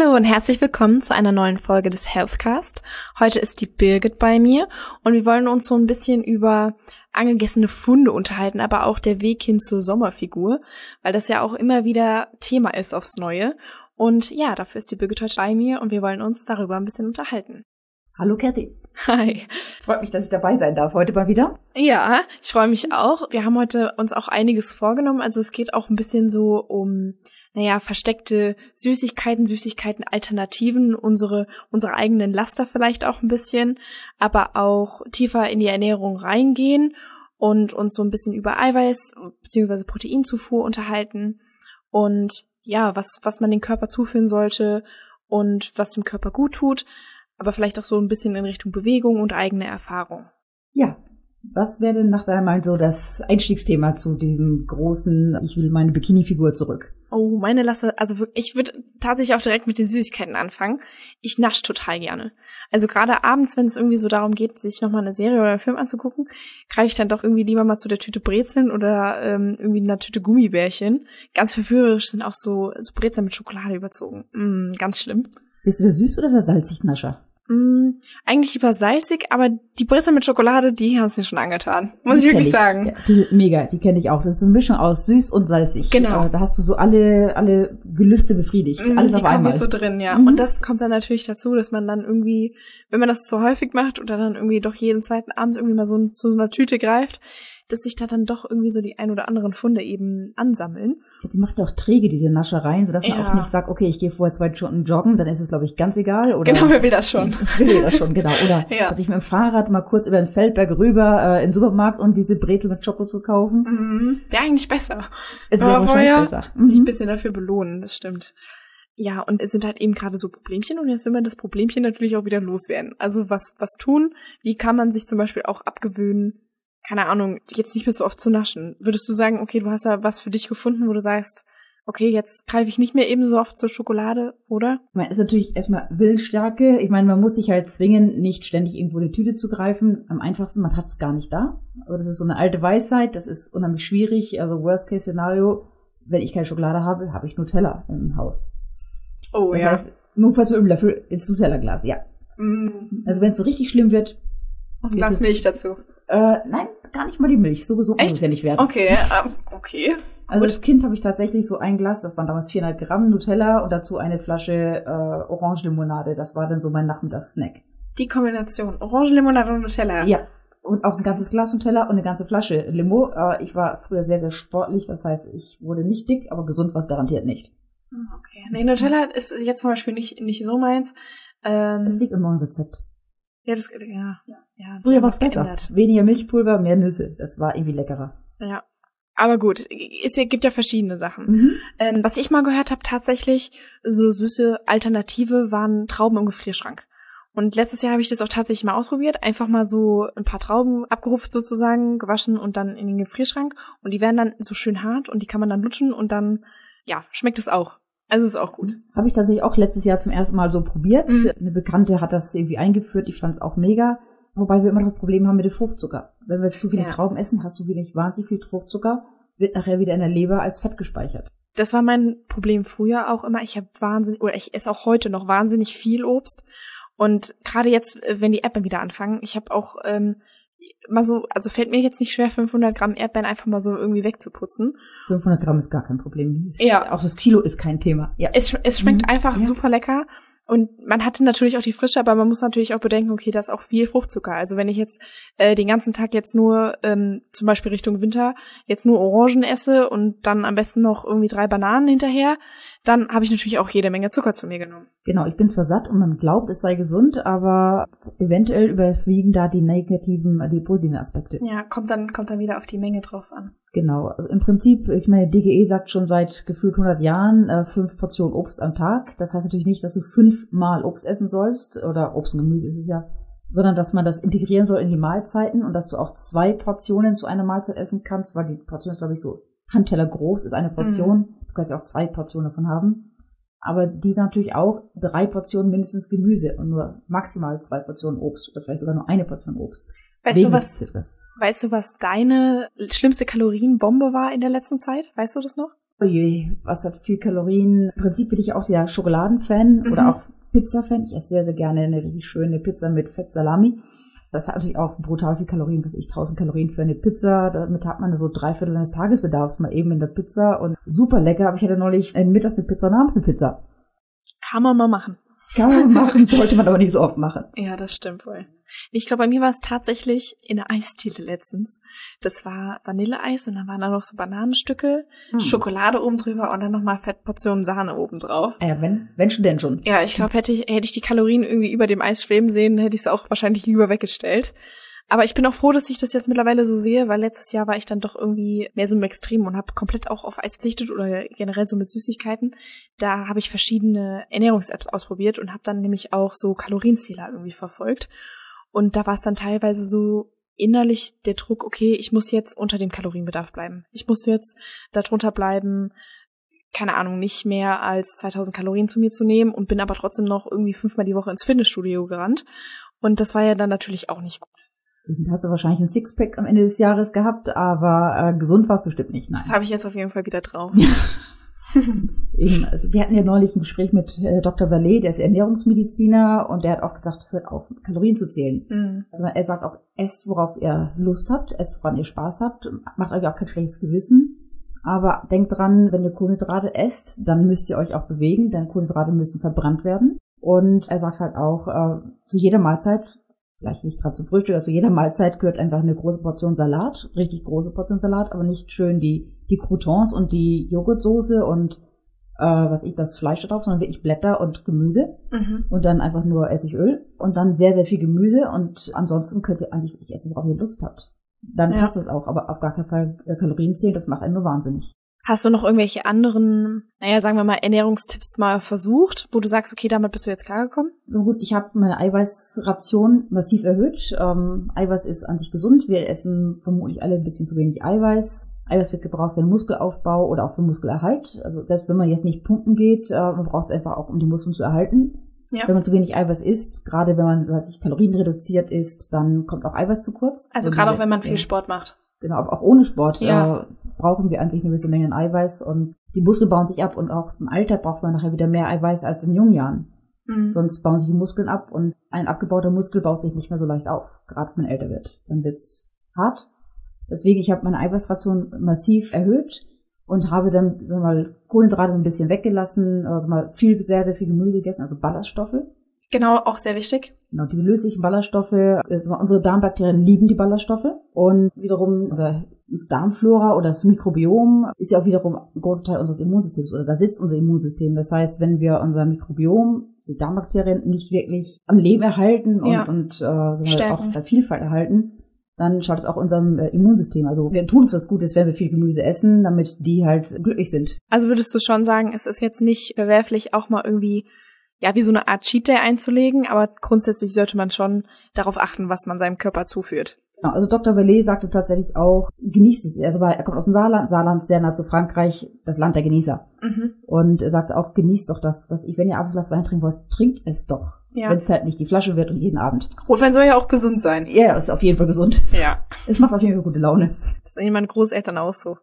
Hallo und herzlich willkommen zu einer neuen Folge des Healthcast. Heute ist die Birgit bei mir und wir wollen uns so ein bisschen über angegessene Funde unterhalten, aber auch der Weg hin zur Sommerfigur, weil das ja auch immer wieder Thema ist aufs Neue. Und ja, dafür ist die Birgit heute bei mir und wir wollen uns darüber ein bisschen unterhalten. Hallo Kathy. Hi. Freut mich, dass ich dabei sein darf heute mal wieder. Ja, ich freue mich auch. Wir haben heute uns auch einiges vorgenommen. Also es geht auch ein bisschen so um naja, versteckte Süßigkeiten, Süßigkeiten, Alternativen, unsere, unsere eigenen Laster vielleicht auch ein bisschen, aber auch tiefer in die Ernährung reingehen und uns so ein bisschen über Eiweiß bzw. Proteinzufuhr unterhalten und ja, was, was man den Körper zuführen sollte und was dem Körper gut tut, aber vielleicht auch so ein bisschen in Richtung Bewegung und eigene Erfahrung. Ja, was wäre denn nach deiner Meinung so das Einstiegsthema zu diesem großen, ich will meine Bikini-Figur zurück? Oh, meine Lasse, also ich würde tatsächlich auch direkt mit den Süßigkeiten anfangen. Ich nasch total gerne. Also gerade abends, wenn es irgendwie so darum geht, sich nochmal eine Serie oder einen Film anzugucken, greife ich dann doch irgendwie lieber mal zu der Tüte Brezeln oder ähm, irgendwie einer Tüte Gummibärchen. Ganz verführerisch sind auch so, so Brezeln mit Schokolade überzogen. Mm, ganz schlimm. Bist du der Süß- oder der Salzig-Nascher? Mm, eigentlich lieber salzig, aber die Brezel mit Schokolade, die haben es mir schon angetan. Muss die ich wirklich ich. sagen. Ja, die sind mega, die kenne ich auch. Das ist eine Mischung aus süß und salzig. Genau. da hast du so alle, alle Gelüste befriedigt. Mm, Alles die auf einmal. so drin, ja. Mhm. Und das kommt dann natürlich dazu, dass man dann irgendwie, wenn man das zu häufig macht oder dann irgendwie doch jeden zweiten Abend irgendwie mal so zu so einer Tüte greift, dass sich da dann doch irgendwie so die ein oder anderen Funde eben ansammeln. Sie macht doch träge, diese Naschereien, sodass man ja. auch nicht sagt, okay, ich gehe vorher zwei Stunden joggen, dann ist es, glaube ich, ganz egal. Oder genau, wer will das schon? will das schon, genau. Oder ja. dass ich mit dem Fahrrad mal kurz über den Feldberg rüber äh, in den Supermarkt und diese Brezel mit Schoko zu kaufen. Mhm. Wäre eigentlich besser. Es wäre wahrscheinlich besser. Mhm. Sich ein bisschen dafür belohnen, das stimmt. Ja, und es sind halt eben gerade so Problemchen und jetzt will man das Problemchen natürlich auch wieder loswerden. Also was, was tun? Wie kann man sich zum Beispiel auch abgewöhnen, keine Ahnung, jetzt nicht mehr so oft zu naschen. Würdest du sagen, okay, du hast da was für dich gefunden, wo du sagst, okay, jetzt greife ich nicht mehr eben so oft zur Schokolade, oder? Man ist natürlich erstmal Willensstärke. Ich meine, man muss sich halt zwingen, nicht ständig irgendwo eine Tüte zu greifen. Am einfachsten, man hat es gar nicht da. Aber das ist so eine alte Weisheit, das ist unheimlich schwierig. Also Worst-Case-Szenario, wenn ich keine Schokolade habe, habe ich Nutella im Haus. Oh das ja. Das heißt, nur fast mit dem Löffel ins Nutella-Glas, ja. Mm. Also wenn es so richtig schlimm wird. Und Glas Milch dazu. Äh, nein, gar nicht mal die Milch. So gesund muss es ja nicht werden. Okay, ähm, okay. Also als Kind habe ich tatsächlich so ein Glas, das waren damals 400 Gramm Nutella und dazu eine Flasche äh, Orangenlimonade. Das war dann so mein Nachmittagssnack. Die Kombination Orangenlimonade und Nutella. Ja. Und auch ein ganzes Glas Nutella und eine ganze Flasche Limo. Äh, ich war früher sehr, sehr sportlich. Das heißt, ich wurde nicht dick, aber gesund war es garantiert nicht. Okay. Nee, Nutella ist jetzt zum Beispiel nicht, nicht so meins. Ähm, das liegt im neuen Rezept. Ja, das, ja, ja. ja Früher war es besser. Geändert. Weniger Milchpulver, mehr Nüsse. Das war irgendwie leckerer. Ja. Aber gut, es gibt ja verschiedene Sachen. Mhm. Ähm, was ich mal gehört habe, tatsächlich, so süße Alternative waren Trauben im Gefrierschrank. Und letztes Jahr habe ich das auch tatsächlich mal ausprobiert. Einfach mal so ein paar Trauben abgerupft sozusagen, gewaschen und dann in den Gefrierschrank. Und die werden dann so schön hart und die kann man dann lutschen und dann, ja, schmeckt es auch. Also ist auch gut. Habe ich tatsächlich auch letztes Jahr zum ersten Mal so probiert. Mhm. Eine Bekannte hat das irgendwie eingeführt. Ich fand es auch mega. Wobei wir immer noch das Problem haben mit dem Fruchtzucker. Wenn wir zu viele ja. Trauben essen, hast du wieder nicht wahnsinnig viel Fruchtzucker, wird nachher wieder in der Leber als Fett gespeichert. Das war mein Problem früher auch immer. Ich habe wahnsinnig, oder ich esse auch heute noch wahnsinnig viel Obst. Und gerade jetzt, wenn die Äpfel wieder anfangen, ich habe auch ähm, mal so, also fällt mir jetzt nicht schwer, 500 Gramm Erdbeeren einfach mal so irgendwie wegzuputzen. 500 Gramm ist gar kein Problem. Ist, ja. Auch das Kilo ist kein Thema. Ja. Es, es schmeckt mhm. einfach ja. super lecker. Und man hatte natürlich auch die Frische, aber man muss natürlich auch bedenken, okay, da ist auch viel Fruchtzucker. Also wenn ich jetzt äh, den ganzen Tag jetzt nur, ähm, zum Beispiel Richtung Winter, jetzt nur Orangen esse und dann am besten noch irgendwie drei Bananen hinterher, dann habe ich natürlich auch jede Menge Zucker zu mir genommen. Genau, ich bin zwar satt und man glaubt, es sei gesund, aber eventuell überwiegen da die negativen, die positiven Aspekte. Ja, kommt dann, kommt dann wieder auf die Menge drauf an. Genau, also im Prinzip, ich meine, DGE sagt schon seit gefühlt 100 Jahren äh, fünf Portionen Obst am Tag. Das heißt natürlich nicht, dass du fünfmal Obst essen sollst, oder Obst und Gemüse ist es ja, sondern dass man das integrieren soll in die Mahlzeiten und dass du auch zwei Portionen zu einer Mahlzeit essen kannst, weil die Portion ist, glaube ich, so Handteller groß, ist eine Portion. Mhm. Du kannst ja auch zwei Portionen davon haben. Aber die sind natürlich auch drei Portionen mindestens Gemüse und nur maximal zwei Portionen Obst oder vielleicht sogar nur eine Portion Obst. Weißt du, was, weißt du, was deine schlimmste Kalorienbombe war in der letzten Zeit? Weißt du das noch? Oje, was hat viel Kalorien? Im Prinzip bin ich auch der Schokoladenfan Mhm. oder auch Pizza-Fan. Ich esse sehr, sehr gerne eine richtig schöne Pizza mit Fettsalami. Das hat natürlich auch brutal viel Kalorien, was ich 1000 Kalorien für eine Pizza. Damit hat man so drei Viertel seines Tagesbedarfs mal eben in der Pizza und super lecker. Aber ich hatte neulich äh, mittags eine Pizza und abends eine Pizza. Kann man mal machen. Kann man machen, sollte man aber nicht so oft machen. Ja, das stimmt wohl. Ich glaube, bei mir war es tatsächlich in der Eisdiele letztens. Das war Vanilleeis und dann waren da noch so Bananenstücke, Hm. Schokolade oben drüber und dann nochmal Fettportionen Sahne oben drauf. Ja, wenn, wenn schon denn schon. Ja, ich glaube, hätte ich, hätte ich die Kalorien irgendwie über dem Eis schweben sehen, hätte ich es auch wahrscheinlich lieber weggestellt. Aber ich bin auch froh, dass ich das jetzt mittlerweile so sehe, weil letztes Jahr war ich dann doch irgendwie mehr so im Extrem und habe komplett auch auf Eis verzichtet oder generell so mit Süßigkeiten. Da habe ich verschiedene Ernährungs-Apps ausprobiert und habe dann nämlich auch so Kalorienzähler irgendwie verfolgt. Und da war es dann teilweise so innerlich der Druck, okay, ich muss jetzt unter dem Kalorienbedarf bleiben. Ich muss jetzt darunter bleiben, keine Ahnung, nicht mehr als 2000 Kalorien zu mir zu nehmen und bin aber trotzdem noch irgendwie fünfmal die Woche ins Fitnessstudio gerannt. Und das war ja dann natürlich auch nicht gut. Dann hast du wahrscheinlich ein Sixpack am Ende des Jahres gehabt, aber äh, gesund war es bestimmt nicht. Nein. Das habe ich jetzt auf jeden Fall wieder drauf. Eben, also wir hatten ja neulich ein Gespräch mit äh, Dr. Valet, der ist Ernährungsmediziner und der hat auch gesagt, hört auf, Kalorien zu zählen. Mhm. Also er sagt auch, esst, worauf ihr Lust habt, esst, woran ihr Spaß habt, macht euch auch kein schlechtes Gewissen. Aber denkt dran, wenn ihr Kohlenhydrate esst, dann müsst ihr euch auch bewegen, denn Kohlenhydrate müssen verbrannt werden. Und er sagt halt auch, äh, zu jeder Mahlzeit, vielleicht nicht gerade zum Frühstück, zu jeder Mahlzeit gehört einfach eine große Portion Salat, richtig große Portion Salat, aber nicht schön die, die Croutons und die Joghurtsoße und äh, was ich, das Fleisch da drauf, sondern wirklich Blätter und Gemüse Mhm. und dann einfach nur Essigöl und dann sehr, sehr viel Gemüse und ansonsten könnt ihr eigentlich wirklich essen, worauf ihr Lust habt. Dann Ja. passt das auch, aber auf gar keinen Fall äh, Kalorien zählen, das macht einen nur wahnsinnig. Hast du noch irgendwelche anderen, naja, sagen wir mal, Ernährungstipps mal versucht, wo du sagst, okay, damit bist du jetzt klargekommen? So gut, ich habe meine Eiweißration massiv erhöht. Ähm, Eiweiß ist an sich gesund. Wir essen vermutlich alle ein bisschen zu wenig Eiweiß. Eiweiß wird gebraucht für den Muskelaufbau oder auch für Muskelerhalt. Also selbst wenn man jetzt nicht pumpen geht, äh, man braucht es einfach auch, um die Muskeln zu erhalten. Ja. Wenn man zu wenig Eiweiß isst, gerade wenn man, so weiß ich, Kalorien reduziert isst, dann kommt auch Eiweiß zu kurz. Also So gerade auch wenn man viel. Sport macht. Genau, aber auch ohne Sport Ja. äh, brauchen wir an sich eine gewisse Menge an Eiweiß und die Muskeln bauen sich ab und auch im Alter braucht man nachher wieder mehr Eiweiß als in jungen Jahren. Mhm. Sonst bauen sich die Muskeln ab und ein abgebauter Muskel baut sich nicht mehr so leicht auf, gerade wenn man älter wird. Dann wird's hart. Deswegen, ich habe meine Eiweißration massiv erhöht und habe dann mal Kohlenhydrate ein bisschen weggelassen, also mal viel, sehr, sehr viel Gemüse gegessen, also Ballaststoffe. Genau, auch sehr wichtig. Genau, diese löslichen Ballaststoffe, also unsere Darmbakterien lieben die Ballaststoffe und wiederum unser Darmflora oder das Mikrobiom ist ja auch wiederum ein großer Teil unseres Immunsystems oder da sitzt unser Immunsystem. Das heißt, wenn wir unser Mikrobiom, die Darmbakterien nicht wirklich am Leben erhalten und, Ja. und äh, auch der Vielfalt erhalten, dann schaut es auch unserem äh, Immunsystem. Also wir tun uns was Gutes, wenn wir viel Gemüse essen, damit die halt glücklich sind. Also würdest du schon sagen, es ist jetzt nicht verwerflich, auch mal irgendwie, ja, wie so eine Art Cheat Day einzulegen, aber grundsätzlich sollte man schon darauf achten, was man seinem Körper zuführt. Genau, also Dr. Valet sagte tatsächlich auch, genießt es. Also er kommt aus dem Saarland, Saarland sehr nah zu Frankreich, das Land der Genießer. Mhm. Und er sagte auch, genießt doch das, was ich, wenn ihr abends Glas Wein trinken wollt, trinkt es doch. Ja. Wenn es halt nicht die Flasche wird und jeden Abend. Rotwein soll ja auch gesund sein. Ja, ist auf jeden Fall gesund. Ja. Es macht auf jeden Fall gute Laune. Das sind meine Großeltern auch so.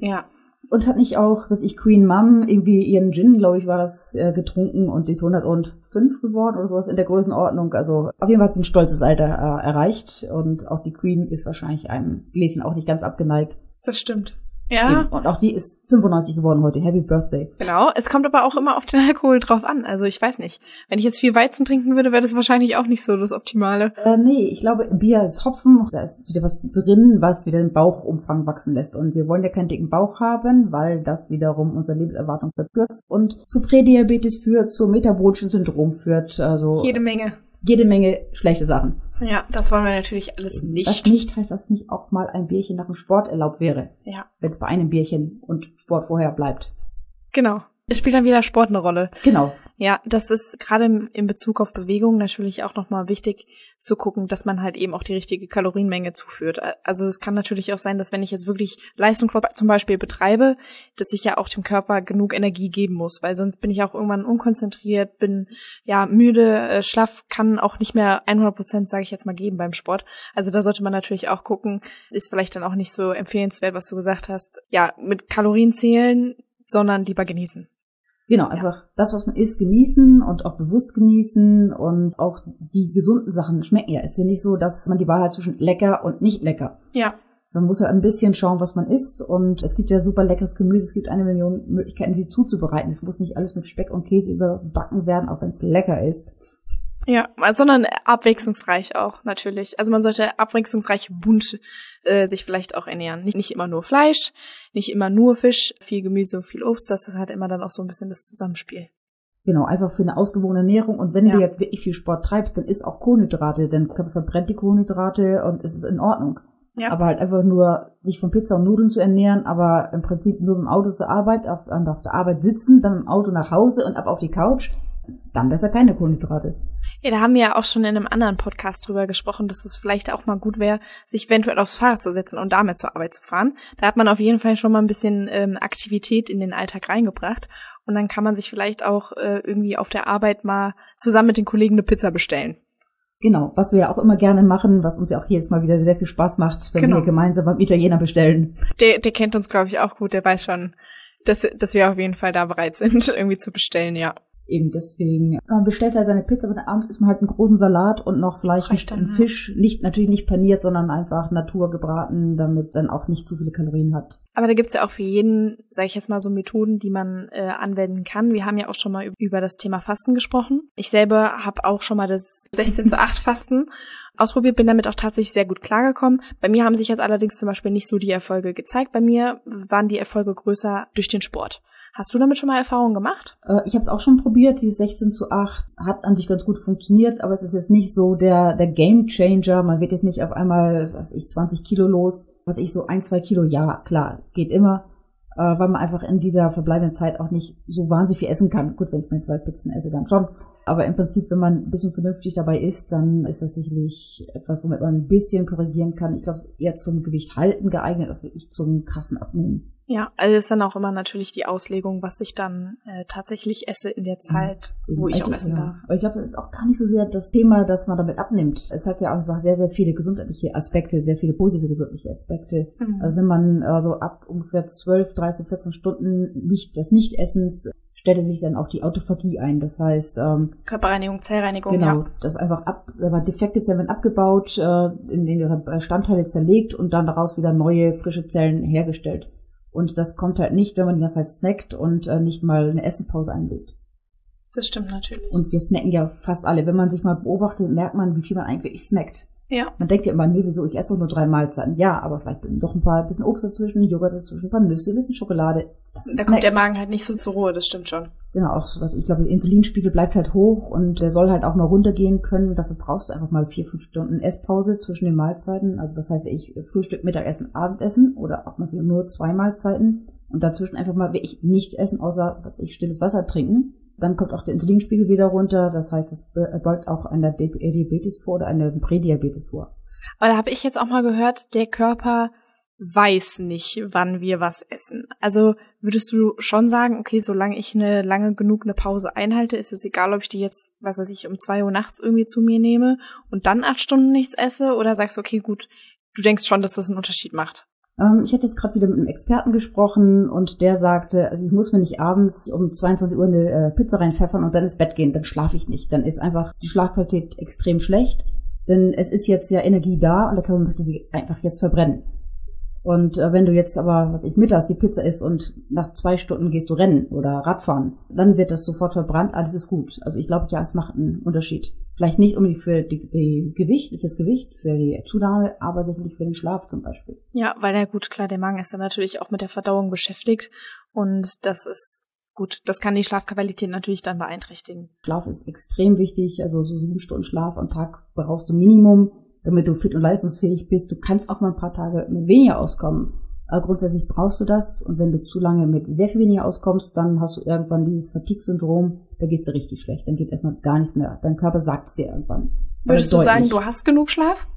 Ja. Und hat nicht auch, was ich, Queen Mom, irgendwie ihren Gin, glaube ich, war das, äh, getrunken und ist 105 geworden oder sowas in der Größenordnung. Also auf jeden Fall hat sie ein stolzes Alter äh, erreicht und auch die Queen ist wahrscheinlich einem Gläschen auch nicht ganz abgeneigt. Das stimmt. Ja, Eben. Und auch die ist 95 geworden heute. Happy Birthday. genau. Es kommt aber auch immer auf den Alkohol drauf an. Also ich weiß nicht. Wenn ich jetzt viel Weizen trinken würde, wäre das wahrscheinlich auch nicht so das Optimale. Äh, nee, ich glaube, Bier ist Hopfen, da ist wieder was drin, was wieder den Bauchumfang wachsen lässt. Und wir wollen ja keinen dicken Bauch haben, weil das wiederum unsere Lebenserwartung verkürzt und zu Prädiabetes führt, zu metabolischen Syndrom führt. Also Jede Menge. jede Menge schlechte Sachen. Ja, das wollen wir natürlich alles nicht. Das nicht heißt, dass nicht auch mal ein Bierchen nach dem Sport erlaubt wäre, Ja, wenn es bei einem Bierchen und Sport vorher bleibt. genau. Es spielt dann wieder Sport eine Rolle. Genau. Ja, das ist gerade in Bezug auf Bewegung natürlich auch nochmal wichtig zu gucken, dass man halt eben auch die richtige Kalorienmenge zuführt. Also es kann natürlich auch sein, dass wenn ich jetzt wirklich Leistungssport zum Beispiel betreibe, dass ich ja auch dem Körper genug Energie geben muss, weil sonst bin ich auch irgendwann unkonzentriert, bin ja müde, äh, schlaff, kann auch nicht mehr 100 Prozent, sage ich jetzt mal, geben beim Sport. Also da sollte man natürlich auch gucken, ist vielleicht dann auch nicht so empfehlenswert, was du gesagt hast. Ja, mit Kalorien zählen, sondern lieber genießen. Genau, einfach das, was man isst, genießen und auch bewusst genießen und auch die gesunden Sachen schmecken ja. Es ist ja nicht so, dass man die Wahl hat zwischen lecker und nicht lecker. Ja. man muss ja ein bisschen schauen, was man isst. Und es gibt ja super leckeres Gemüse. Es gibt eine Million Möglichkeiten, sie zuzubereiten. Es muss nicht alles mit Speck und Käse überbacken werden, auch wenn es lecker ist. Ja, sondern abwechslungsreich auch natürlich. Also man sollte abwechslungsreich bunt äh, sich vielleicht auch ernähren. Nicht, nicht immer nur Fleisch, nicht immer nur Fisch, viel Gemüse, viel Obst. Das ist halt immer dann auch so ein bisschen das Zusammenspiel. Genau, einfach für eine ausgewogene Ernährung. Und wenn ja. du jetzt wirklich viel Sport treibst, dann isst auch Kohlenhydrate, denn Körper verbrennt die Kohlenhydrate und es ist in Ordnung. Ja. Aber halt einfach nur sich von Pizza und Nudeln zu ernähren, aber im Prinzip nur im Auto zur Arbeit, auf, auf der Arbeit sitzen, dann im Auto nach Hause und ab auf die Couch, dann besser keine Kohlenhydrate. Ja, da haben wir ja auch schon in einem anderen Podcast drüber gesprochen, dass es vielleicht auch mal gut wäre, sich eventuell aufs Fahrrad zu setzen und damit zur Arbeit zu fahren. Da hat man auf jeden Fall schon mal ein bisschen ähm, Aktivität in den Alltag reingebracht. Und dann kann man sich vielleicht auch äh, irgendwie auf der Arbeit mal zusammen mit den Kollegen eine Pizza bestellen. Genau, was wir ja auch immer gerne machen, was uns ja auch jedes Mal wieder sehr viel Spaß macht, wenn genau. wir gemeinsam beim Italiener bestellen. Der, der kennt uns, glaube ich, auch gut, der weiß schon, dass, dass wir auf jeden Fall da bereit sind, irgendwie zu bestellen, ja eben deswegen man bestellt er seine Pizza, aber abends isst man halt einen großen Salat und noch vielleicht einen Fisch, nicht natürlich nicht paniert, sondern einfach naturgebraten, damit dann auch nicht zu viele Kalorien hat. Aber da gibt's ja auch für jeden, sage ich jetzt mal, so Methoden, die man äh, anwenden kann. Wir haben ja auch schon mal über das Thema Fasten gesprochen. Ich selber habe auch schon mal das 16 zu 8 Fasten ausprobiert, bin damit auch tatsächlich sehr gut klargekommen. Bei mir haben sich jetzt allerdings zum Beispiel nicht so die Erfolge gezeigt. Bei mir waren die Erfolge größer durch den Sport. Hast du damit schon mal Erfahrungen gemacht? Äh, ich habe es auch schon probiert. Die 16 zu 8 hat an sich ganz gut funktioniert, aber es ist jetzt nicht so der, der Game Changer. Man wird jetzt nicht auf einmal, was ich, 20 Kilo los. Was ich, so ein, zwei Kilo, ja, klar, geht immer. Äh, weil man einfach in dieser verbleibenden Zeit auch nicht so wahnsinnig viel essen kann. Gut, wenn ich meine zwei Pizzen esse, dann schon. Aber im Prinzip, wenn man ein bisschen vernünftig dabei ist, dann ist das sicherlich etwas, womit man ein bisschen korrigieren kann. Ich glaube, es ist eher zum Gewicht halten geeignet, als wirklich zum krassen Abnehmen. Ja, also ist dann auch immer natürlich die Auslegung, was ich dann äh, tatsächlich esse in der Zeit, ja, wo ich, ich auch essen ja. darf. Aber ich glaube, das ist auch gar nicht so sehr das Thema, dass man damit abnimmt. Es hat ja auch sehr, sehr viele gesundheitliche Aspekte, sehr viele positive gesundheitliche Aspekte. Mhm. Also wenn man also ab ungefähr 12, 13, 14 Stunden nicht des Nichtessens stellte sich dann auch die Autophagie ein. Das heißt ähm, Körperreinigung, Zellreinigung. Genau, ja. das einfach ab, defekte Zellen werden abgebaut, äh, in, in ihre Bestandteile zerlegt und dann daraus wieder neue frische Zellen hergestellt. Und das kommt halt nicht, wenn man das halt snackt und äh, nicht mal eine Essenspause einlegt. Das stimmt natürlich. Und wir snacken ja fast alle. Wenn man sich mal beobachtet, merkt man, wie viel man eigentlich snackt. Ja. Man denkt ja immer, nee, wieso, ich esse doch nur drei Mahlzeiten. Ja, aber vielleicht doch ein paar, bisschen Obst dazwischen, Joghurt dazwischen, ein paar Nüsse, ein bisschen Schokolade. da Snacks. kommt der Magen halt nicht so zur Ruhe, das stimmt schon. Genau, auch so was, ich glaube, der Insulinspiegel bleibt halt hoch und der soll halt auch mal runtergehen können. Dafür brauchst du einfach mal vier, fünf Stunden Esspause zwischen den Mahlzeiten. Also das heißt, wenn ich Frühstück, Mittagessen, Abendessen oder auch mal nur zwei Mahlzeiten und dazwischen einfach mal wirklich nichts essen, außer, was ich, stilles Wasser trinken dann kommt auch der Insulinspiegel wieder runter. Das heißt, es beugt auch einer Diabetes vor oder einer Prädiabetes vor. Aber da habe ich jetzt auch mal gehört, der Körper weiß nicht, wann wir was essen. Also würdest du schon sagen, okay, solange ich eine lange genug eine Pause einhalte, ist es egal, ob ich die jetzt, was weiß ich, um zwei Uhr nachts irgendwie zu mir nehme und dann acht Stunden nichts esse? Oder sagst du, okay, gut, du denkst schon, dass das einen Unterschied macht? Ähm, ich hatte jetzt gerade wieder mit einem Experten gesprochen und der sagte, also ich muss mir nicht abends um 22 Uhr eine äh, Pizza reinpfeffern und dann ins Bett gehen, dann schlafe ich nicht. Dann ist einfach die Schlafqualität extrem schlecht, denn es ist jetzt ja Energie da und der Körper möchte sie einfach jetzt verbrennen. Und äh, wenn du jetzt aber, was ich mittags die Pizza isst und nach zwei Stunden gehst du rennen oder Radfahren, dann wird das sofort verbrannt, alles ist gut. Also ich glaube, ja, es macht einen Unterschied. Vielleicht nicht unbedingt für die, die Gewicht, fürs Gewicht, für die Zunahme, aber sicherlich für den Schlaf zum Beispiel. Ja, weil ja gut, klar, der Magen ist dann natürlich auch mit der Verdauung beschäftigt und das ist gut, das kann die Schlafqualität natürlich dann beeinträchtigen. Schlaf ist extrem wichtig, also so sieben Stunden Schlaf am Tag brauchst du Minimum damit du fit und leistungsfähig bist. Du kannst auch mal ein paar Tage mit weniger auskommen. Aber grundsätzlich brauchst du das und wenn du zu lange mit sehr viel weniger auskommst, dann hast du irgendwann dieses Fatigue-Syndrom, da geht's dir richtig schlecht, dann geht erstmal gar nichts mehr. Dein Körper sagt's dir irgendwann. Würdest du sagen, du hast genug Schlaf?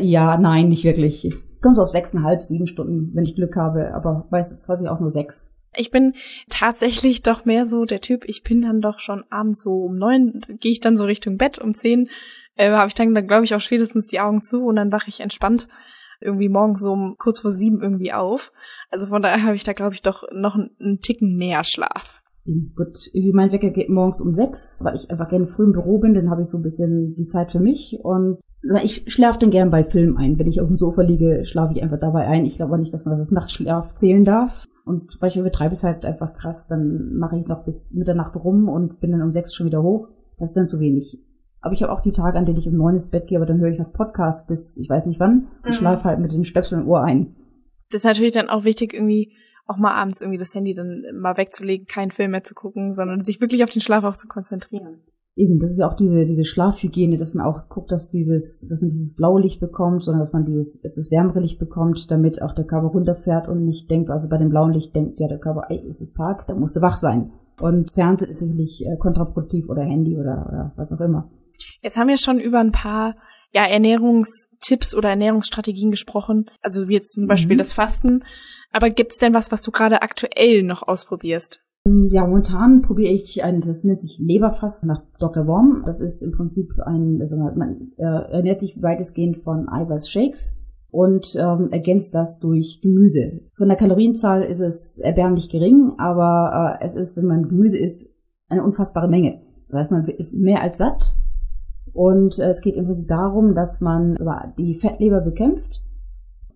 Ja, nein, nicht wirklich. Ich komme so auf sechseinhalb, sieben Stunden, wenn ich Glück habe, aber meistens häufig auch nur sechs. Ich bin tatsächlich doch mehr so der Typ, ich bin dann doch schon abends so um neun, gehe ich dann so Richtung Bett, um zehn äh, habe ich dann, dann glaube ich, auch spätestens die Augen zu und dann wache ich entspannt irgendwie morgens so um kurz vor sieben irgendwie auf. Also von daher habe ich da, glaube ich, doch noch einen Ticken mehr Schlaf. Gut, wie mein Wecker geht morgens um sechs, weil ich einfach gerne früh im Büro bin, dann habe ich so ein bisschen die Zeit für mich und ich schlafe dann gern bei Filmen ein. Wenn ich auf dem Sofa liege, schlafe ich einfach dabei ein. Ich glaube nicht, dass man das als Nachtschlaf zählen darf. Und weil ich übertreibe es halt einfach krass, dann mache ich noch bis Mitternacht rum und bin dann um sechs schon wieder hoch. Das ist dann zu wenig. Aber ich habe auch die Tage, an denen ich um neun ins Bett gehe, aber dann höre ich noch Podcast bis ich weiß nicht wann und mhm. schlafe halt mit den Stöpseln im Ohr ein. Das ist natürlich dann auch wichtig, irgendwie auch mal abends irgendwie das Handy dann mal wegzulegen, keinen Film mehr zu gucken, sondern sich wirklich auf den Schlaf auch zu konzentrieren. Eben, das ist ja auch diese, diese Schlafhygiene, dass man auch guckt, dass dieses, dass man dieses blaue Licht bekommt, sondern dass man dieses, das wärmere Licht bekommt, damit auch der Körper runterfährt und nicht denkt, also bei dem blauen Licht denkt ja der Körper, ey, es ist Tag, da musst du wach sein. Und Fernsehen ist sicherlich äh, kontraproduktiv oder Handy oder, oder was auch immer. Jetzt haben wir schon über ein paar ja, Ernährungstipps oder Ernährungsstrategien gesprochen. Also wie jetzt zum Beispiel mhm. das Fasten. Aber gibt es denn was, was du gerade aktuell noch ausprobierst? Ja, momentan probiere ich ein, das nennt sich Leberfasten nach Dr. Worm. Das ist im Prinzip ein, also man äh, ernährt sich weitestgehend von Eiweißshakes und ähm, ergänzt das durch Gemüse. Von der Kalorienzahl ist es erbärmlich gering, aber äh, es ist, wenn man Gemüse isst, eine unfassbare Menge. Das heißt, man ist mehr als satt und äh, es geht im Prinzip darum, dass man die Fettleber bekämpft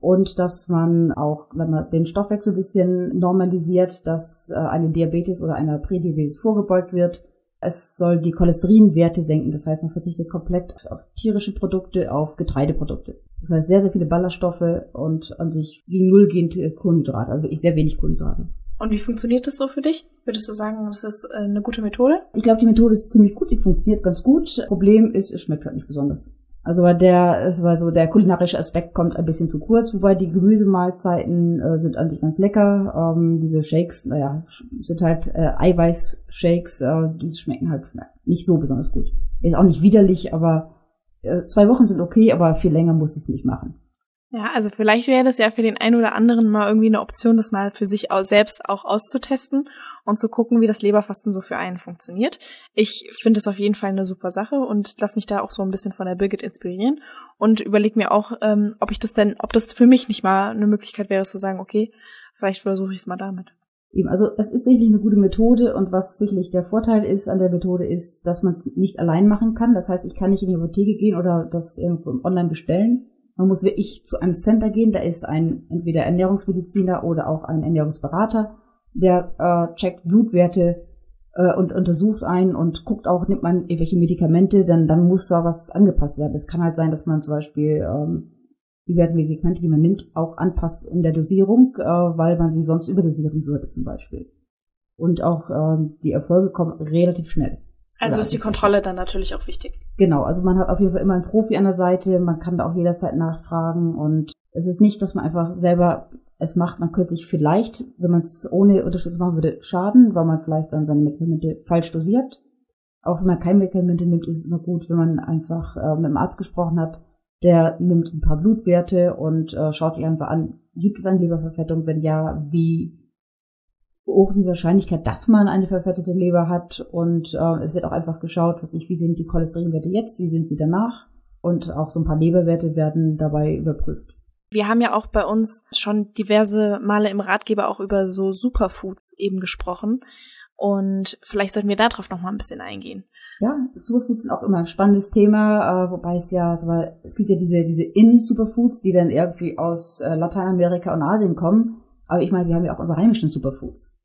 und dass man auch wenn man den Stoffwechsel ein bisschen normalisiert, dass äh, eine Diabetes oder einer Prädiabetes vorgebeugt wird. Es soll die Cholesterinwerte senken, das heißt, man verzichtet komplett auf tierische Produkte, auf Getreideprodukte. Das heißt, sehr, sehr viele Ballaststoffe und an sich gegen Null gehend Kohlenhydrate, also wirklich sehr wenig Kohlenhydrate. Und wie funktioniert das so für dich? Würdest du sagen, das ist äh, eine gute Methode? Ich glaube, die Methode ist ziemlich gut, die funktioniert ganz gut. Problem ist, es schmeckt halt nicht besonders. Also der, es war so, der kulinarische Aspekt kommt ein bisschen zu kurz, wobei die Gemüsemahlzeiten äh, sind an sich ganz lecker. Ähm, diese Shakes, naja, sind halt äh, Eiweiß-Shakes, äh, die schmecken halt nicht so besonders gut. Ist auch nicht widerlich, aber äh, zwei Wochen sind okay, aber viel länger muss ich es nicht machen. Ja, also vielleicht wäre das ja für den einen oder anderen mal irgendwie eine Option, das mal für sich auch selbst auch auszutesten und zu gucken, wie das Leberfasten so für einen funktioniert. Ich finde es auf jeden Fall eine super Sache und lass mich da auch so ein bisschen von der Birgit inspirieren und überleg mir auch, ähm, ob ich das denn, ob das für mich nicht mal eine Möglichkeit wäre zu sagen, okay, vielleicht versuche ich es mal damit. Eben, also es ist sicherlich eine gute Methode und was sicherlich der Vorteil ist an der Methode ist, dass man es nicht allein machen kann. Das heißt, ich kann nicht in die Apotheke gehen oder das irgendwo online bestellen man muss wirklich zu einem Center gehen, da ist ein entweder Ernährungsmediziner oder auch ein Ernährungsberater, der äh, checkt Blutwerte äh, und untersucht einen und guckt auch, nimmt man irgendwelche Medikamente, dann, dann muss da was angepasst werden. Es kann halt sein, dass man zum Beispiel ähm, diverse Medikamente, die man nimmt, auch anpasst in der Dosierung, äh, weil man sie sonst überdosieren würde zum Beispiel. Und auch äh, die Erfolge kommen relativ schnell. Also ist die Kontrolle dann natürlich auch wichtig. Genau, also man hat auf jeden Fall immer einen Profi an der Seite, man kann da auch jederzeit nachfragen und es ist nicht, dass man einfach selber es macht. Man könnte sich vielleicht, wenn man es ohne Unterstützung machen würde, schaden, weil man vielleicht dann seine Medikamente falsch dosiert. Auch wenn man keine Medikamente nimmt, ist es immer gut, wenn man einfach äh, mit dem Arzt gesprochen hat. Der nimmt ein paar Blutwerte und äh, schaut sich einfach an, gibt es eine Leberverfettung? Wenn ja, wie hoch ist die Wahrscheinlichkeit, dass man eine verfettete Leber hat. Und äh, es wird auch einfach geschaut, was ich, wie sind die Cholesterinwerte jetzt, wie sind sie danach. Und auch so ein paar Leberwerte werden dabei überprüft. Wir haben ja auch bei uns schon diverse Male im Ratgeber auch über so Superfoods eben gesprochen. Und vielleicht sollten wir darauf noch mal ein bisschen eingehen. Ja, Superfoods sind auch immer ein spannendes Thema, äh, wobei es ja, also, es gibt ja diese, diese In-Superfoods, die dann irgendwie aus äh, Lateinamerika und Asien kommen. Aber ich meine, wir haben ja auch unsere heimischen Superfoods,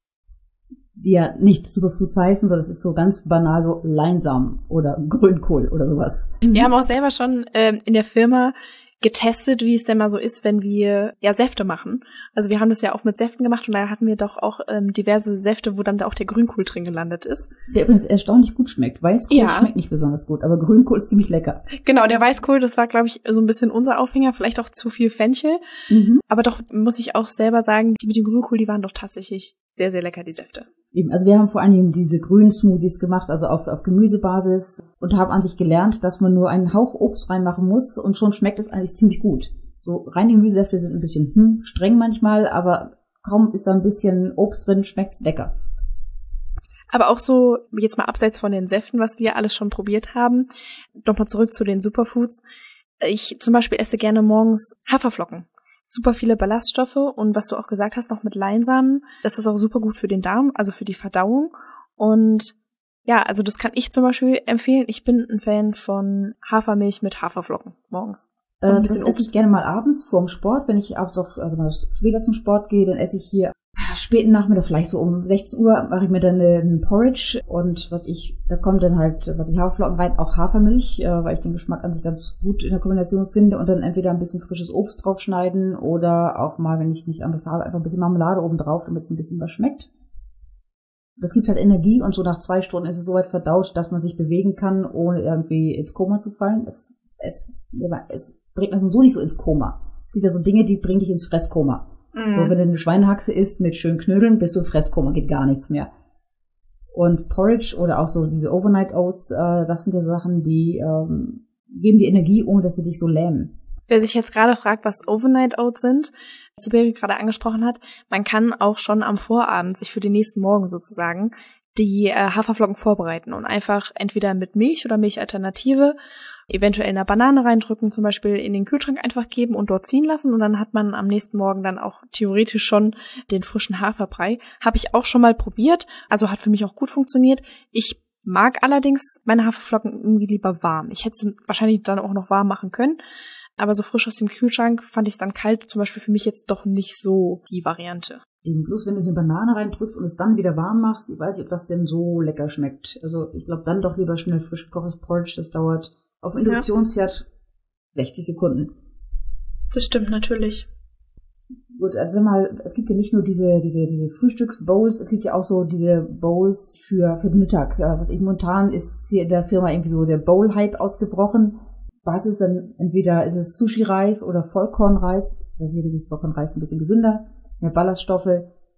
die ja nicht Superfoods heißen, sondern es ist so ganz banal so Leinsamen oder Grünkohl oder sowas. Wir haben auch selber schon ähm, in der Firma getestet, wie es denn mal so ist, wenn wir ja Säfte machen. Also wir haben das ja auch mit Säften gemacht und da hatten wir doch auch ähm, diverse Säfte, wo dann da auch der Grünkohl drin gelandet ist. Der übrigens erstaunlich gut schmeckt. Weißkohl ja. schmeckt nicht besonders gut, aber Grünkohl ist ziemlich lecker. Genau, der Weißkohl, das war, glaube ich, so ein bisschen unser Aufhänger, vielleicht auch zu viel Fenchel. Mhm. Aber doch muss ich auch selber sagen, die mit dem Grünkohl, die waren doch tatsächlich sehr, sehr lecker, die Säfte. Eben, also wir haben vor allen Dingen diese grünen Smoothies gemacht, also auf, auf Gemüsebasis und haben an sich gelernt, dass man nur einen Hauch Obst reinmachen muss und schon schmeckt es eigentlich ziemlich gut. So reine Gemüsesäfte sind ein bisschen hm, streng manchmal, aber kaum ist da ein bisschen Obst drin, schmeckt's lecker. Aber auch so, jetzt mal abseits von den Säften, was wir alles schon probiert haben, nochmal zurück zu den Superfoods. Ich zum Beispiel esse gerne morgens Haferflocken super viele Ballaststoffe und was du auch gesagt hast, noch mit Leinsamen. Das ist auch super gut für den Darm, also für die Verdauung. Und ja, also das kann ich zum Beispiel empfehlen. Ich bin ein Fan von Hafermilch mit Haferflocken morgens. Äh, das esse ich gerne mal abends vorm Sport. Wenn ich abends auch, also mal später zum Sport gehe, dann esse ich hier späten Nachmittag, vielleicht so um 16 Uhr, mache ich mir dann einen Porridge und was ich, da kommt dann halt, was ich Haferflocken rein, auch Hafermilch, äh, weil ich den Geschmack an sich ganz gut in der Kombination finde und dann entweder ein bisschen frisches Obst draufschneiden oder auch mal, wenn ich es nicht anders habe, einfach ein bisschen Marmelade oben drauf, damit es ein bisschen was schmeckt. Das gibt halt Energie und so nach zwei Stunden ist es soweit verdaut, dass man sich bewegen kann, ohne irgendwie ins Koma zu fallen. Es, es, es bringt man so nicht so ins Koma. Ja so Dinge, die bringen dich ins Fresskoma. Mhm. So, wenn du eine Schweinehaxe isst mit schönen Knödeln, bist du Fresskoma, geht gar nichts mehr. Und Porridge oder auch so diese Overnight Oats, äh, das sind ja Sachen, die ähm, geben dir Energie, ohne dass sie dich so lähmen. Wer sich jetzt gerade fragt, was Overnight Oats sind, was Sibiri gerade angesprochen hat, man kann auch schon am Vorabend sich für den nächsten Morgen sozusagen die äh, Haferflocken vorbereiten und einfach entweder mit Milch oder Milchalternative eventuell eine Banane reindrücken, zum Beispiel in den Kühlschrank einfach geben und dort ziehen lassen und dann hat man am nächsten Morgen dann auch theoretisch schon den frischen Haferbrei. Habe ich auch schon mal probiert, also hat für mich auch gut funktioniert. Ich mag allerdings meine Haferflocken irgendwie lieber warm. Ich hätte sie wahrscheinlich dann auch noch warm machen können, aber so frisch aus dem Kühlschrank fand ich es dann kalt zum Beispiel für mich jetzt doch nicht so die Variante. Eben bloß wenn du eine Banane reindrückst und es dann wieder warm machst, ich weiß nicht, ob das denn so lecker schmeckt. Also ich glaube dann doch lieber schnell frisch gekochtes Porridge, das dauert auf Induktionsherd ja. 60 Sekunden. Das stimmt natürlich. Gut, also mal, es gibt ja nicht nur diese, diese, diese Frühstücksbowls, es gibt ja auch so diese Bowls für, für den Mittag. Was ich momentan ist hier in der Firma irgendwie so der Bowl-Hype ausgebrochen. Was ist dann, entweder ist es Sushi-Reis oder Vollkornreis. Das heißt, hier ist Vollkornreis ein bisschen gesünder, mehr Ballaststoffe.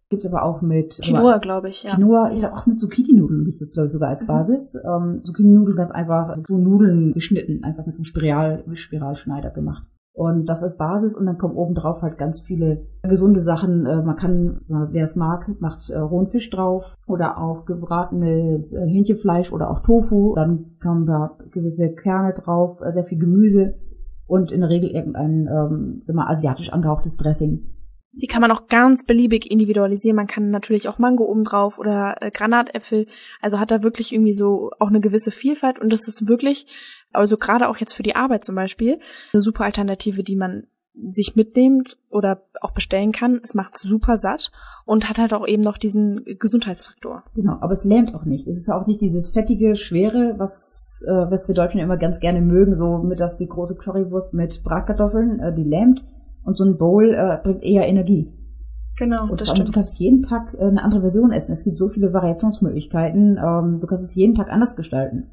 Gibt's aber auch mit Quinoa, glaube ich, ja. Quinoa, ich glaube auch mit Zucchini-Nudeln gibt's das, glaube ich, sogar als mhm. Basis. Ähm, Zucchini-Nudeln ganz einfach, so Nudeln geschnitten, einfach mit so einem Spiral, Spiralschneider gemacht. Und das als Basis und dann kommen oben drauf halt ganz viele gesunde Sachen. Äh, man kann, wer es mag, macht äh, rohen Fisch drauf oder auch gebratenes äh, Hähnchenfleisch oder auch Tofu. Dann kommen da gewisse Kerne drauf, äh, sehr viel Gemüse und in der Regel irgendein, ähm, sag mal, asiatisch angehauchtes Dressing. Die kann man auch ganz beliebig individualisieren. Man kann natürlich auch Mango oben drauf oder äh, Granatäpfel. Also hat da wirklich irgendwie so auch eine gewisse Vielfalt und das ist wirklich, also gerade auch jetzt für die Arbeit zum Beispiel, eine super Alternative, die man sich mitnimmt oder auch bestellen kann. Es macht super satt und hat halt auch eben noch diesen Gesundheitsfaktor. Genau, aber es lähmt auch nicht. Es ist auch nicht dieses fettige, schwere, was, äh, was wir Deutschen immer ganz gerne mögen, so mit das die große Currywurst mit Bratkartoffeln, äh, die lähmt und so ein Bowl äh, bringt eher Energie. Genau, und das stimmt. Du kannst jeden Tag äh, eine andere Version essen. Es gibt so viele Variationsmöglichkeiten. Ähm, du kannst es jeden Tag anders gestalten.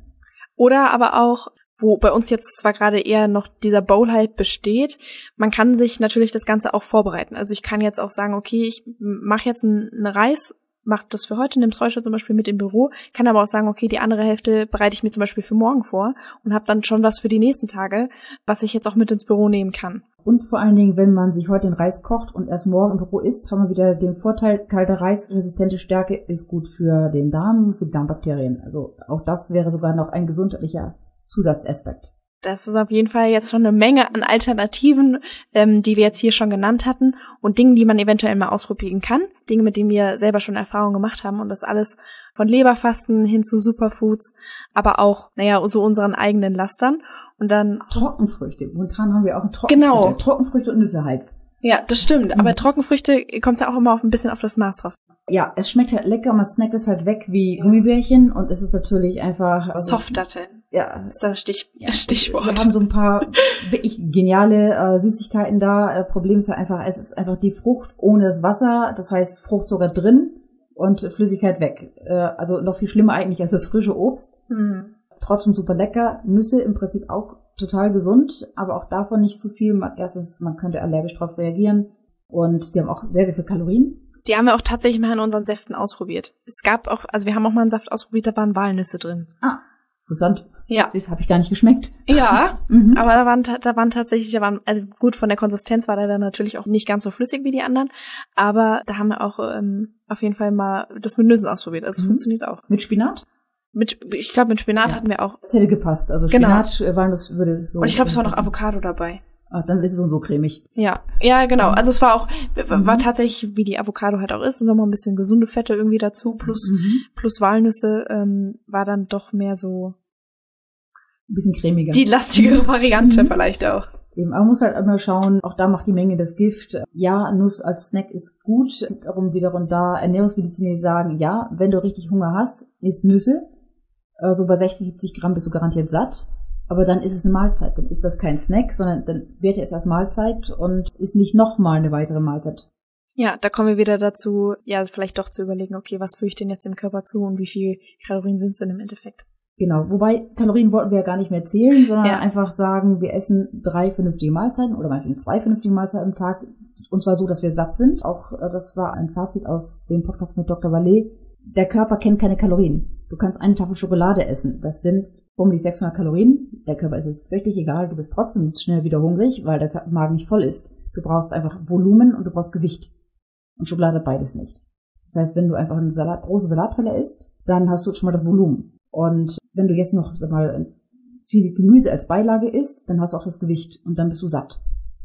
Oder aber auch, wo bei uns jetzt zwar gerade eher noch dieser Bowl halt besteht, man kann sich natürlich das Ganze auch vorbereiten. Also ich kann jetzt auch sagen, okay, ich mache jetzt einen Reis macht das für heute, nimm's heute zum Beispiel mit im Büro, kann aber auch sagen, okay, die andere Hälfte bereite ich mir zum Beispiel für morgen vor und habe dann schon was für die nächsten Tage, was ich jetzt auch mit ins Büro nehmen kann. Und vor allen Dingen, wenn man sich heute den Reis kocht und erst morgen im Büro isst, haben wir wieder den Vorteil, kalte Reisresistente Stärke ist gut für den Darm, für die Darmbakterien. Also auch das wäre sogar noch ein gesundheitlicher Zusatzaspekt. Das ist auf jeden Fall jetzt schon eine Menge an Alternativen, ähm, die wir jetzt hier schon genannt hatten und Dingen, die man eventuell mal ausprobieren kann. Dinge, mit denen wir selber schon Erfahrung gemacht haben und das alles von Leberfasten hin zu Superfoods, aber auch, naja, so unseren eigenen Lastern. Und dann Trockenfrüchte. Momentan haben wir auch ein Trockenfrüchte. Genau. Trockenfrüchte und Nüsse halt. Ja, das stimmt. Mhm. Aber Trockenfrüchte kommt ja auch immer auf ein bisschen auf das Maß drauf. Ja, es schmeckt halt lecker, man snackt es halt weg wie Gummibärchen und es ist natürlich einfach also Softdatteln. ja. ist das Stich, Ja, Stichwort. Wir haben so ein paar wirklich geniale äh, Süßigkeiten da. Äh, Problem ist halt einfach, es ist einfach die Frucht ohne das Wasser. Das heißt, Fruchtzucker drin und Flüssigkeit weg. Äh, also noch viel schlimmer eigentlich als das frische Obst. Hm. Trotzdem super lecker. Nüsse im Prinzip auch total gesund, aber auch davon nicht zu viel. Erstens, man könnte allergisch drauf reagieren. Und sie haben auch sehr, sehr viel Kalorien. Die haben wir auch tatsächlich mal in unseren Säften ausprobiert. Es gab auch, also wir haben auch mal einen Saft ausprobiert, da waren Walnüsse drin. Ah, interessant. Ja. Das habe ich gar nicht geschmeckt. Ja, Mhm. aber da waren, da waren tatsächlich, da waren, also gut, von der Konsistenz war der dann natürlich auch nicht ganz so flüssig wie die anderen, aber da haben wir auch ähm, auf jeden Fall mal das mit Nüssen ausprobiert. Also es Mhm. funktioniert auch. Mit Spinat? Mit, ich glaube, mit Spinat Ja. hatten wir auch. Das hätte gepasst. Also Genau. Spinat, äh, Walnuss würde so. Und ich glaube, es war noch. Avocado dabei. Ah, dann ist es so cremig. Ja, ja, genau. Also es war auch, war Mhm. tatsächlich, wie die Avocado halt auch ist, und nochmal ein bisschen gesunde Fette irgendwie dazu, plus, Mhm. plus Walnüsse, ähm, war dann doch mehr so Ein bisschen cremiger. die lastigere Variante Mhm. vielleicht auch. Eben, aber man muss halt immer schauen, auch da macht die Menge das Gift. Ja, Nuss als Snack ist gut. Darum wiederum da Ernährungsmediziner, sagen, ja, wenn du richtig Hunger hast, isst Nüsse. So bei 60, 70 Gramm bist du garantiert satt. Aber dann ist es eine Mahlzeit. Dann ist das kein Snack, sondern dann wird es als Mahlzeit und ist nicht nochmal eine weitere Mahlzeit. Ja, da kommen wir wieder dazu, ja, vielleicht doch zu überlegen, okay, was führe ich denn jetzt dem Körper zu und wie viel Kalorien sind es denn im Endeffekt? Genau. Wobei Kalorien wollten wir ja gar nicht mehr zählen, sondern Ja. einfach sagen, wir essen drei vernünftige Mahlzeiten oder meinetwegen zwei vernünftige Mahlzeiten am Tag. Und zwar so, dass wir satt sind. Auch äh, das war ein Fazit aus dem Podcast mit Dr. Vallet. Der Körper kennt keine Kalorien. Du kannst eine Tafel Schokolade essen. Das sind um die 600 Kalorien. Der Körper ist es völlig egal. Du bist trotzdem schnell wieder hungrig, weil der Magen nicht voll ist. Du brauchst einfach Volumen und du brauchst Gewicht. Und Schokolade beides nicht. Das heißt, wenn du einfach eine Salat, große Salatteller isst, dann hast du schon mal das Volumen. Und wenn du jetzt noch sag mal, viel Gemüse als Beilage isst, dann hast du auch das Gewicht und dann bist du satt.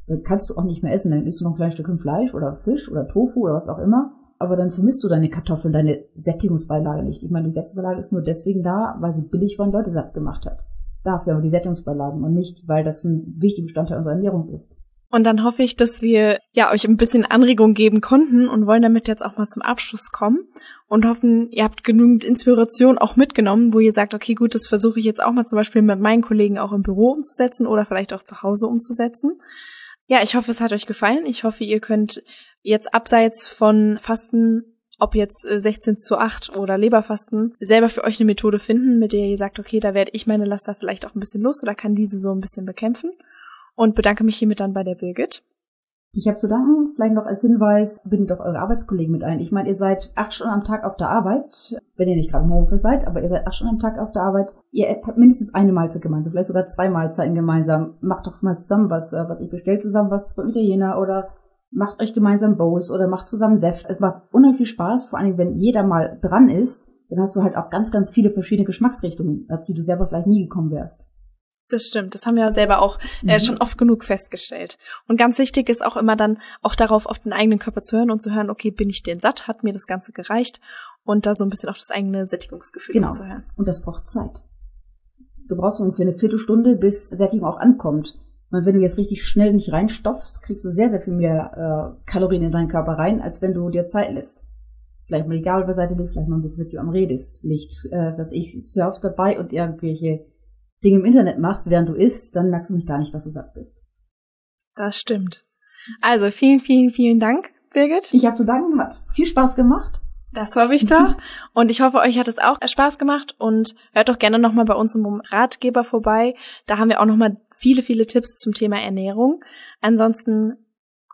Dann kannst du auch nicht mehr essen, dann isst du noch ein kleines Stückchen Fleisch oder Fisch oder Tofu oder was auch immer. Aber dann vermisst du deine Kartoffeln, deine Sättigungsbeilage nicht. Ich meine, die Sättigungsbeilage ist nur deswegen da, weil sie billig war und Leute satt gemacht hat. Dafür aber die Sättigungsbeilagen und nicht, weil das ein wichtiger Bestandteil unserer Ernährung ist. Und dann hoffe ich, dass wir ja euch ein bisschen Anregung geben konnten und wollen damit jetzt auch mal zum Abschluss kommen und hoffen, ihr habt genügend Inspiration auch mitgenommen, wo ihr sagt, okay, gut, das versuche ich jetzt auch mal zum Beispiel mit meinen Kollegen auch im Büro umzusetzen oder vielleicht auch zu Hause umzusetzen. Ja, ich hoffe, es hat euch gefallen. Ich hoffe, ihr könnt jetzt abseits von Fasten, ob jetzt äh, 16 zu 8 oder Leberfasten, selber für euch eine Methode finden, mit der ihr sagt, okay, da werde ich meine Laster vielleicht auch ein bisschen los oder kann diese so ein bisschen bekämpfen. Und bedanke mich hiermit dann bei der Birgit. Ich habe zu danken, vielleicht noch als Hinweis, bindet doch eure Arbeitskollegen mit ein. Ich meine, ihr seid acht Stunden am Tag auf der Arbeit, wenn ihr nicht gerade im Homeoffice seid, aber ihr seid acht Stunden am Tag auf der Arbeit. Ihr habt mindestens eine Mahlzeit gemeinsam, vielleicht sogar zwei Mahlzeiten gemeinsam. Macht doch mal zusammen was, äh, was ich bestellt zusammen was beim Italiener oder macht euch gemeinsam Bowls oder macht zusammen Seft. Es macht unheimlich viel Spaß, vor allem wenn jeder mal dran ist, dann hast du halt auch ganz, ganz viele verschiedene Geschmacksrichtungen, auf die du selber vielleicht nie gekommen wärst. Das stimmt, das haben wir selber auch äh, Mhm. schon oft genug festgestellt. Und ganz wichtig ist auch immer dann auch darauf auf den eigenen Körper zu hören und zu hören, okay, bin ich denn satt, hat mir das Ganze gereicht und da so ein bisschen auf das eigene Sättigungsgefühl Genau. zu hören. Und das braucht Zeit. Du brauchst ungefähr eine Viertelstunde, bis Sättigung auch ankommt. Und wenn du jetzt richtig schnell nicht reinstopfst, kriegst du sehr, sehr viel mehr äh, Kalorien in deinen Körper rein, als wenn du dir Zeit lässt. Vielleicht mal die Gabel beiseite legst, vielleicht mal ein bisschen mit dir am redest. Nicht, äh, dass ich surfst dabei und irgendwelche Dinge im Internet machst, während du isst, dann merkst du mich gar nicht, dass du satt bist. Das stimmt. Also vielen, vielen, vielen Dank, Birgit. Ich habe zu danken, hat viel Spaß gemacht. Das hoffe ich doch. Und ich hoffe, euch hat es auch Spaß gemacht und hört doch gerne nochmal bei uns im Ratgeber vorbei. Da haben wir auch nochmal viele, viele Tipps zum Thema Ernährung. Ansonsten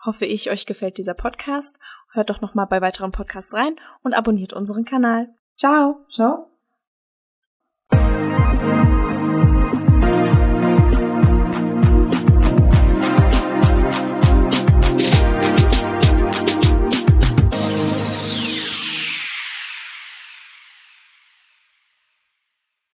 hoffe ich, euch gefällt dieser Podcast. Hört doch nochmal bei weiteren Podcasts rein und abonniert unseren Kanal. Ciao! Ciao.